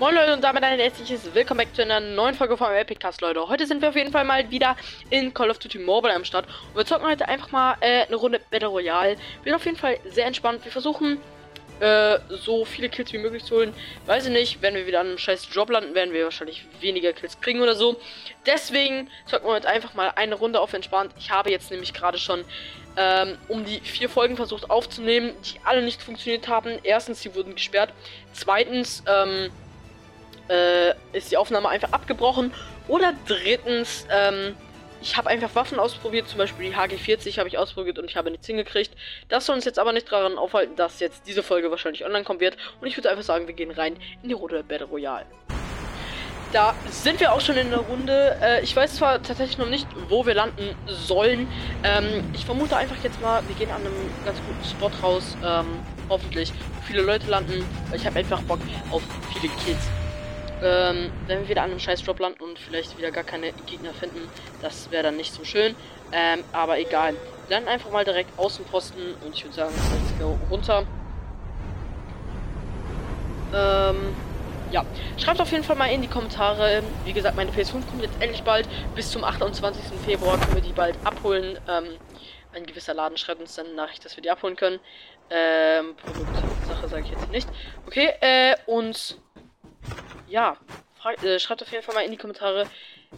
Moin Leute und damit ein herzliches Willkommen back zu einer neuen Folge vom Epic Cast, Leute. Heute sind wir auf jeden Fall mal wieder in Call of Duty Mobile am Start. Und wir zocken heute einfach mal äh, eine Runde Battle Royale. Sind auf jeden Fall sehr entspannt. Wir versuchen äh, so viele Kills wie möglich zu holen. Weiß ich nicht, wenn wir wieder an einem scheiß Job landen, werden wir wahrscheinlich weniger Kills kriegen oder so. Deswegen zocken wir heute einfach mal eine Runde auf entspannt. Ich habe jetzt nämlich gerade schon ähm, um die vier Folgen versucht aufzunehmen, die alle nicht funktioniert haben. Erstens, sie wurden gesperrt. Zweitens, ähm, äh, ist die Aufnahme einfach abgebrochen. Oder drittens, ähm, ich habe einfach Waffen ausprobiert, zum Beispiel die HG40 habe ich ausprobiert und ich habe nichts hingekriegt. Das soll uns jetzt aber nicht daran aufhalten, dass jetzt diese Folge wahrscheinlich online kommen wird. Und ich würde einfach sagen, wir gehen rein in die Runde Battle Royale. Da sind wir auch schon in der Runde. Äh, ich weiß zwar tatsächlich noch nicht, wo wir landen sollen. Ähm, ich vermute einfach jetzt mal, wir gehen an einem ganz guten Spot raus. Ähm, hoffentlich, viele Leute landen. Ich habe einfach Bock auf viele Kills. Ähm, wenn wir wieder an einem scheiß Drop landen und vielleicht wieder gar keine Gegner finden, das wäre dann nicht so schön. Ähm, aber egal. Dann einfach mal direkt Außenposten und ich würde sagen, let's go runter. Ähm, ja, schreibt auf jeden Fall mal in die Kommentare. Wie gesagt, meine PS5 kommt jetzt endlich bald. Bis zum 28. Februar können wir die bald abholen. Ähm, ein gewisser Laden schreibt uns dann eine Nachricht, dass wir die abholen können. Ähm, Produktsache sage ich jetzt nicht. Okay, äh, und ja, frag, äh, schreibt auf jeden Fall mal in die Kommentare.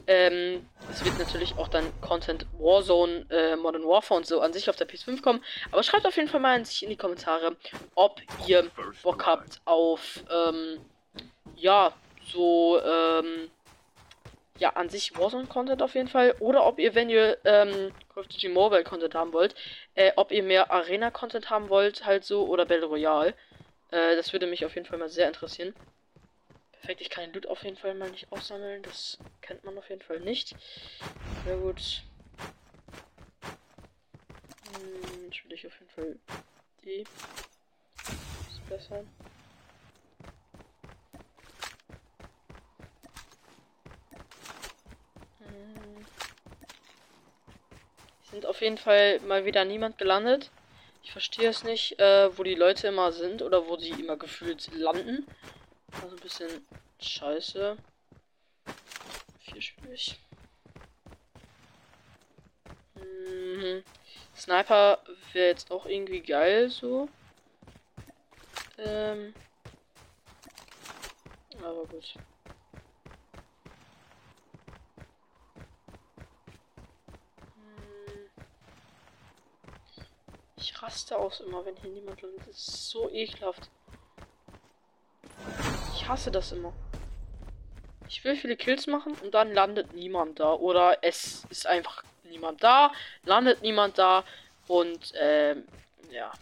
Ähm, es wird natürlich auch dann Content Warzone, äh, Modern Warfare und so an sich auf der PS5 kommen. Aber schreibt auf jeden Fall mal an sich in die Kommentare, ob ihr Bock habt auf, ähm, ja, so, ähm, ja, an sich Warzone-Content auf jeden Fall. Oder ob ihr, wenn ihr ähm, Call of Duty Mobile-Content haben wollt, äh, ob ihr mehr Arena-Content haben wollt, halt so, oder Battle Royale. Äh, das würde mich auf jeden Fall mal sehr interessieren. Perfekt, ich kann den Loot auf jeden Fall mal nicht aussammeln. Das kennt man auf jeden Fall nicht. Sehr gut. Hm, ich will ich auf jeden Fall die. Ist besser. Hm. Sind auf jeden Fall mal wieder niemand gelandet. Ich verstehe es nicht, äh, wo die Leute immer sind oder wo sie immer gefühlt landen. Also ein bisschen scheiße. Vierspielig. Mhm. Sniper wäre jetzt auch irgendwie geil so. Ähm. Aber gut. Hm. Ich raste aus immer, wenn hier niemand landet. Das ist so ekelhaft. Ich hasse das immer. Ich will viele Kills machen und dann landet niemand da. Oder es ist einfach niemand da, landet niemand da und ähm, ja.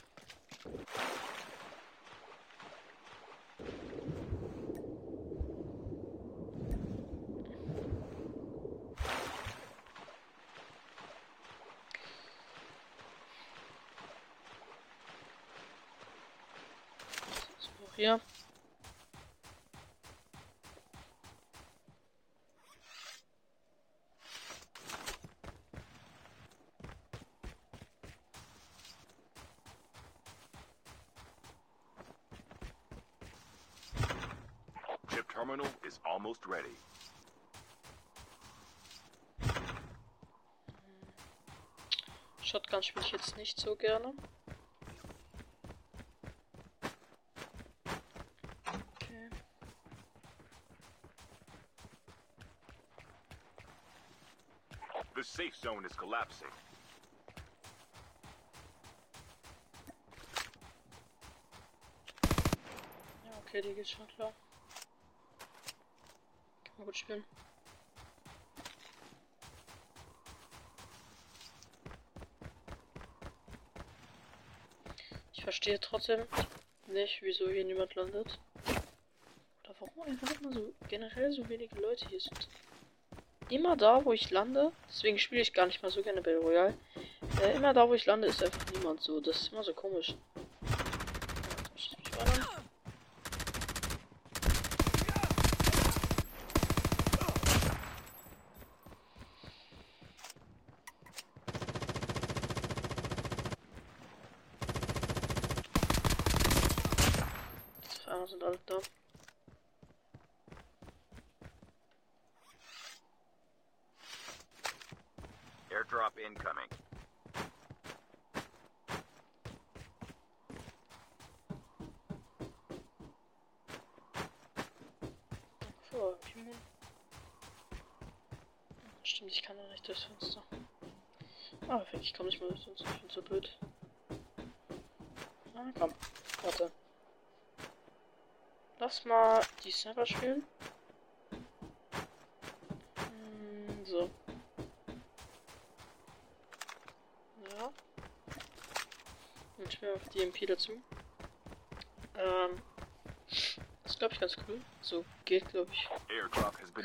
hier. terminal is almost ready. Shotgun spiele ich jetzt nicht so gerne. Okay. The safe zone is collapsing. Ja, okay, die geht schon klar. Gut spielen. Ich verstehe trotzdem nicht, wieso hier niemand landet. Oder warum einfach immer so generell so wenige Leute hier sind. Immer da, wo ich lande, deswegen spiele ich gar nicht mal so gerne Battle Royale. Äh, immer da, wo ich lande, ist einfach niemand so. Das ist immer so komisch. Schieß mich mal an. Auf einmal sind alle da. Airdrop incoming. So, Pimmel. Stimmt, ich kann ja nicht durchs Fenster. Ah, perfekt, ich komme nicht mehr durch, sonst bin ich so blöd. Ah, komm. Warte. Lass mal die Sniper spielen. Auf die MP dazu. Ähm. Das ist, glaube ich, ganz cool. So geht, glaube ich,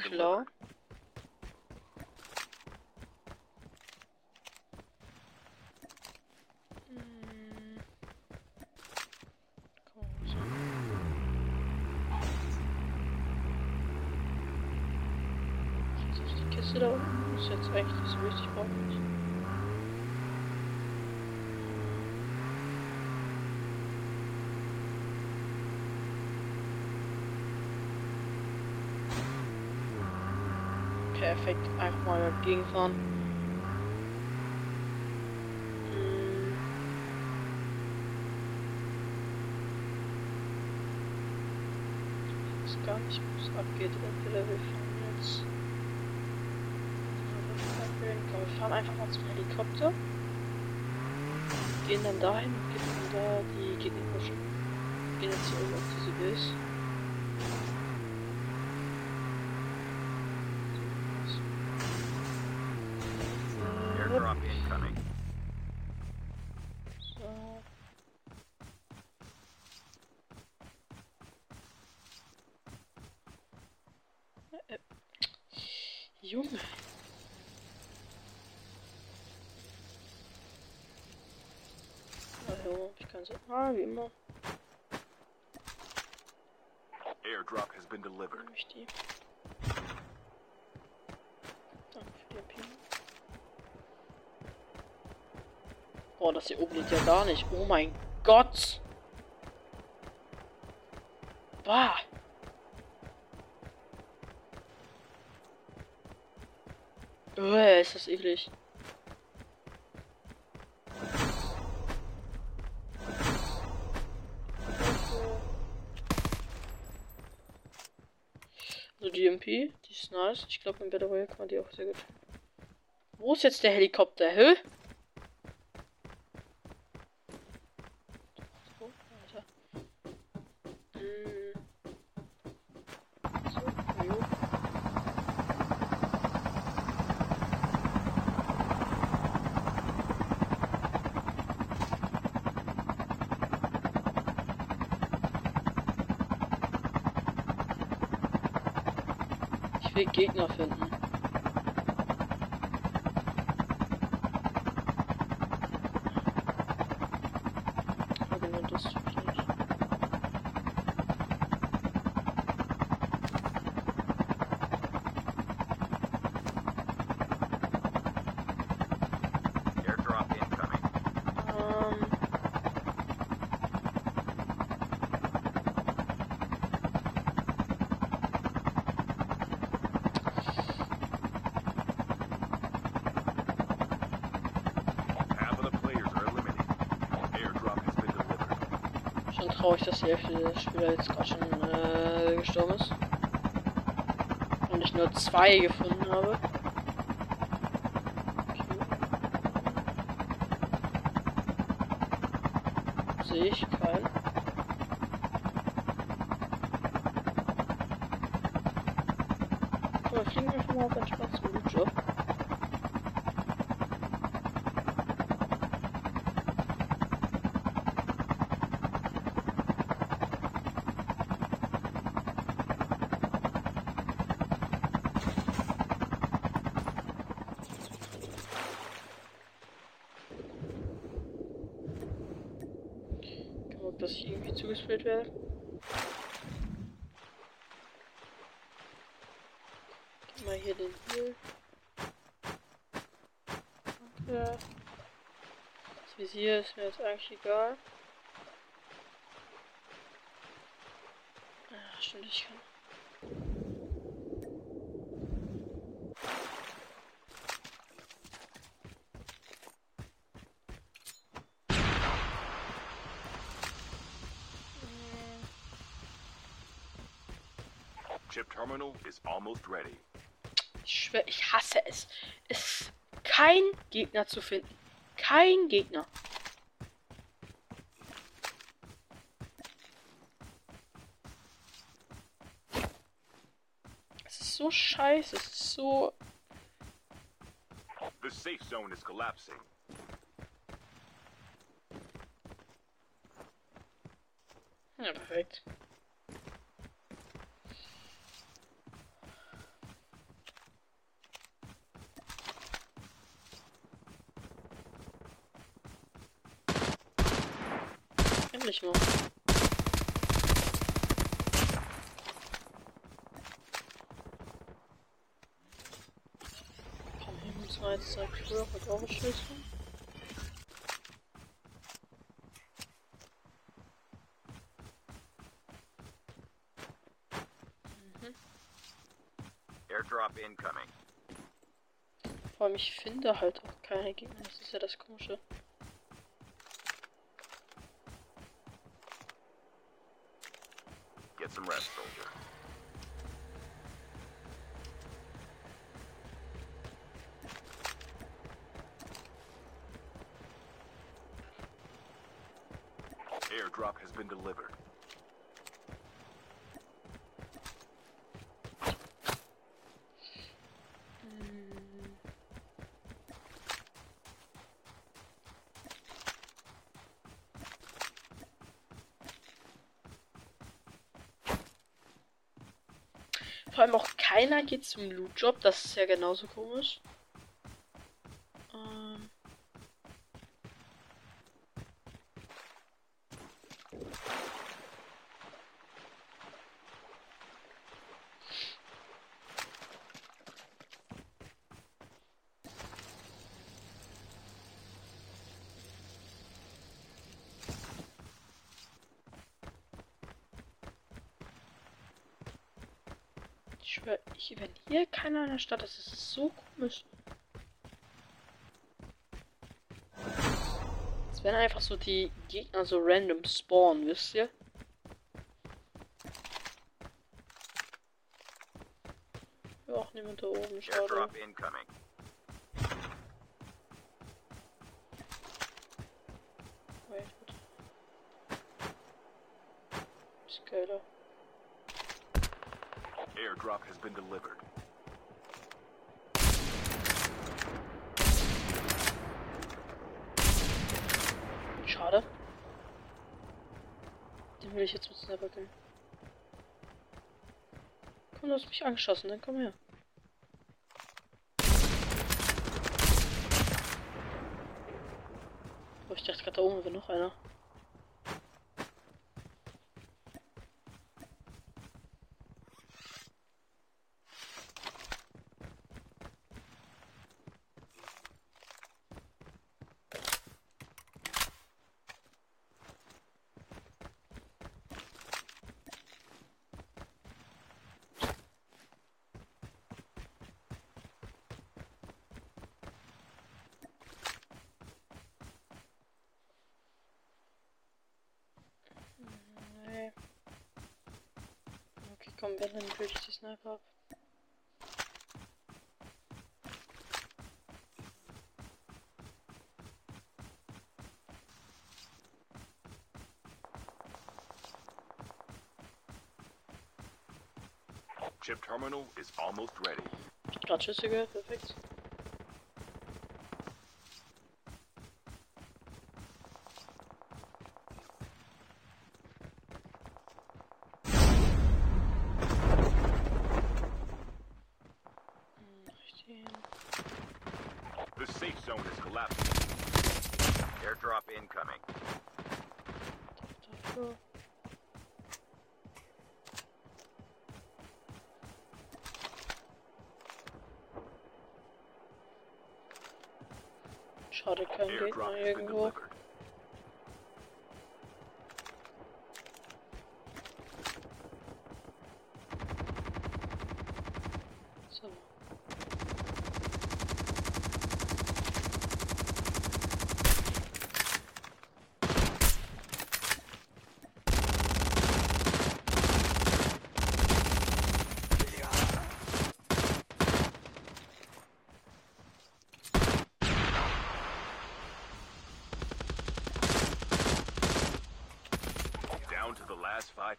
klar. delivered. Hm. Komm, so. Jetzt ist die Kiste da unten. Ist jetzt eigentlich nicht so wichtig, brauche ich nicht. Perfekt, einfach mal dagegen fahren. Hm. Ich weiß gar nicht, wo es abgeht. Entweder wir fahren jetzt. Komm, wir fahren einfach mal zum Helikopter. Gehen dann dahin und gehen dann da die Gegner pushen. Gehen jetzt hier oben auf diese Base. So, Airdrop incoming. so. Äh, äh. Junge. Also, ich kann so. Ah, wie immer. Airdrop has been delivered. Ich die. Danke für die MP. Boah, das hier oben geht ja gar nicht. Oh mein Gott. Bah. Äh, ist das eklig. Also die MP, die ist nice. Ich glaube, im Battle Royale kann man die auch sehr gut. Wo ist jetzt der Helikopter? Hä? So, weiter. Mm. So, jo. Ich will Gegner finden. Ja, genau das tue ich nicht. Airdrop incoming. Ähm. Half of the players are eliminated. Airdrop has been delivered. Schon traurig, dass die Hälfte der Spieler jetzt gerade schon äh, gestorben ist. Und ich nur zwei gefunden habe. Okay. Sehe ich keinen. Aber fliegen wir einfach mal auf entspannt zum Loot-Job. Guck, dass ich irgendwie zugespielt werde. Gib mal hier den Heal. Danke. Das Visier ist mir jetzt eigentlich egal. Ah, stimmt, ich kann. Chip terminal is almost ready. Ich schwöre, ich hasse es. Es ist kein Gegner zu finden. Kein Gegner. Es ist so scheiße. Es ist so. The safe zone is collapsing. Ja, perfekt. Endlich mal. Komm hin, das war jetzt seit früher heute auch Schlüssel. Airdrop incoming. Vor allem, ich finde halt auch keine Gegner. Das ist ja das Komische. Some rest, soldier. Airdrop has been delivered. Vor allem auch keiner geht zum Loot-Job. Das ist ja genauso komisch. Ähm. Ich schwör, ich, wenn hier keiner in der Stadt ist, ist es so komisch. Es werden einfach so die Gegner so random spawnen, wisst ihr? Ja, auch niemand da oben, schade. Wait, bitte. Ist geiler. Airdrop has been delivered. Schade. Den will ich jetzt mit Sniper killen. Komm, du hast mich angeschossen, dann komm her. Oh, ich dachte gerade da oben wäre noch einer. Nee. Okay, komm, wenn, dann würde ich die Sniper ab. Chip terminal is almost ready. Ich hab grad Schüsse gehört, perfekt. Hm, mach ich den? The safe zone is collapsing. Airdrop incoming. Dafür. Schade, kein Gegner irgendwo. delivered.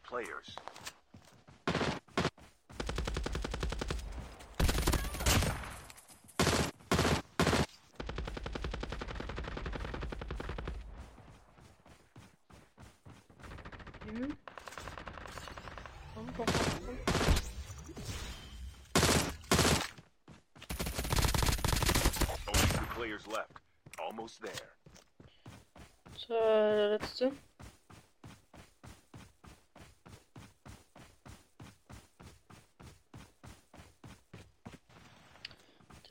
players.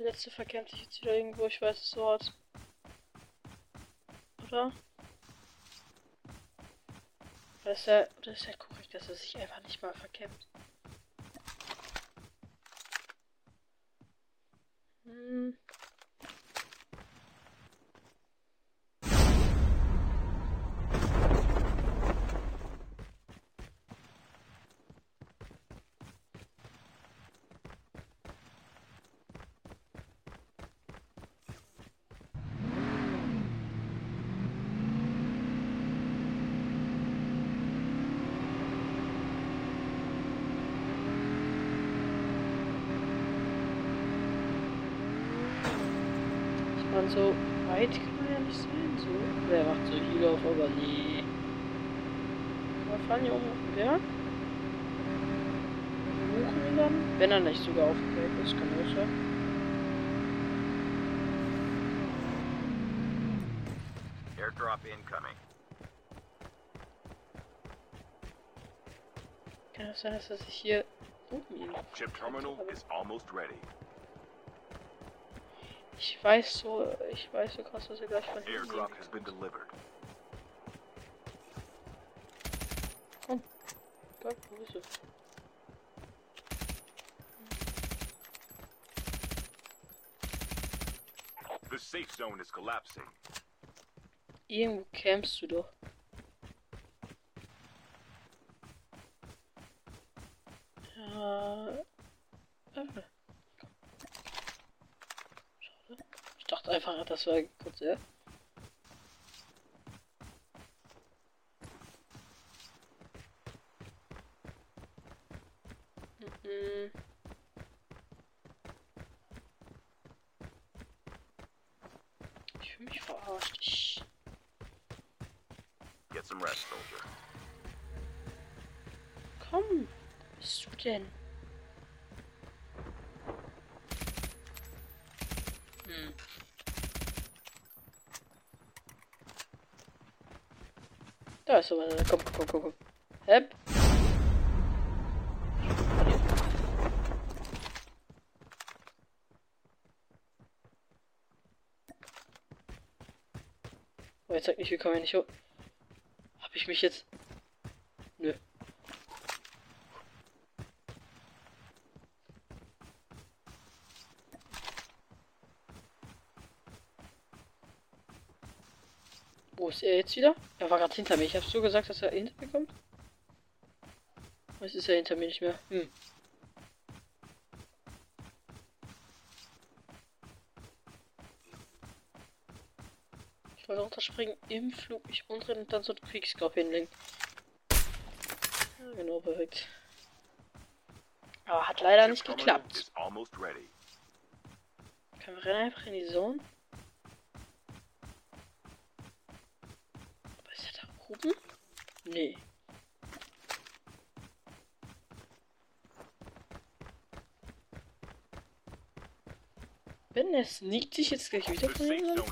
Letzte verkämpft sich jetzt wieder irgendwo, ich weiß es Wort. Oder? Oder ist ja, oder ist ja korrekt, dass er sich einfach nicht mal verkämpft. Hm. Ich meine, so weit kann man ja nicht sein. So. Wer macht so Heal auf, aber nee. Wir fahren hier oben auf den Berg. Suchen ihn dann. Wenn er nicht sogar auf dem Berg ist, kann auch sein. Airdrop incoming. Kann es sein, dass er sich hier oben ihn. Chip terminal is almost ready. Ich weiß so, ich weiß so krass, dass er gleich von been delivered. Gott, wo ist er? The safe zone is collapsing. Irgendwo campst du doch. Ja. äh. Schade. Ich dachte einfach, das war kurz, ja. Mhm. Ich fühle mich verarscht. Ich Get some rest, soldier. Komm, wo bist du denn? Ist er. Komm, komm, komm, komm. Hep. Oh, jetzt sagt nicht, wir kommen hier nicht hoch. Hab ich mich jetzt. Nö. Ist er jetzt wieder? Er war gerade hinter mir. Ich habe so gesagt, dass er hinter mir kommt. Jetzt ist er hinter mir nicht mehr. Hm. Ich wollte runterspringen im Flug, mich umdrehen und dann so einen Kriegskopf hinlegen. Ja, genau, perfekt. Aber hat leider nicht geklappt. Können wir rennen einfach in die Zone? Oben? Nee. Wenn er sneakt sich jetzt gleich wieder von mir.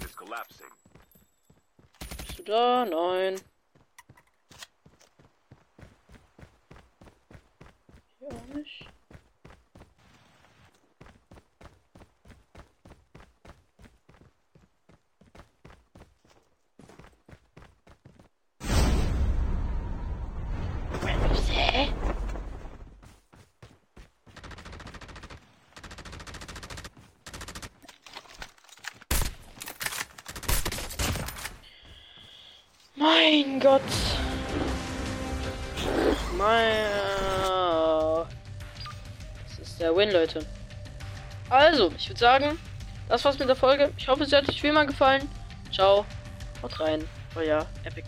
Bist du da? Nein. Hier auch nicht. Mein Gott. Mein. Das ist der Win, Leute. Also, ich würde sagen, das war's mit der Folge. Ich hoffe, es hat euch wie immer gefallen. Ciao. Haut rein. Euer Epic.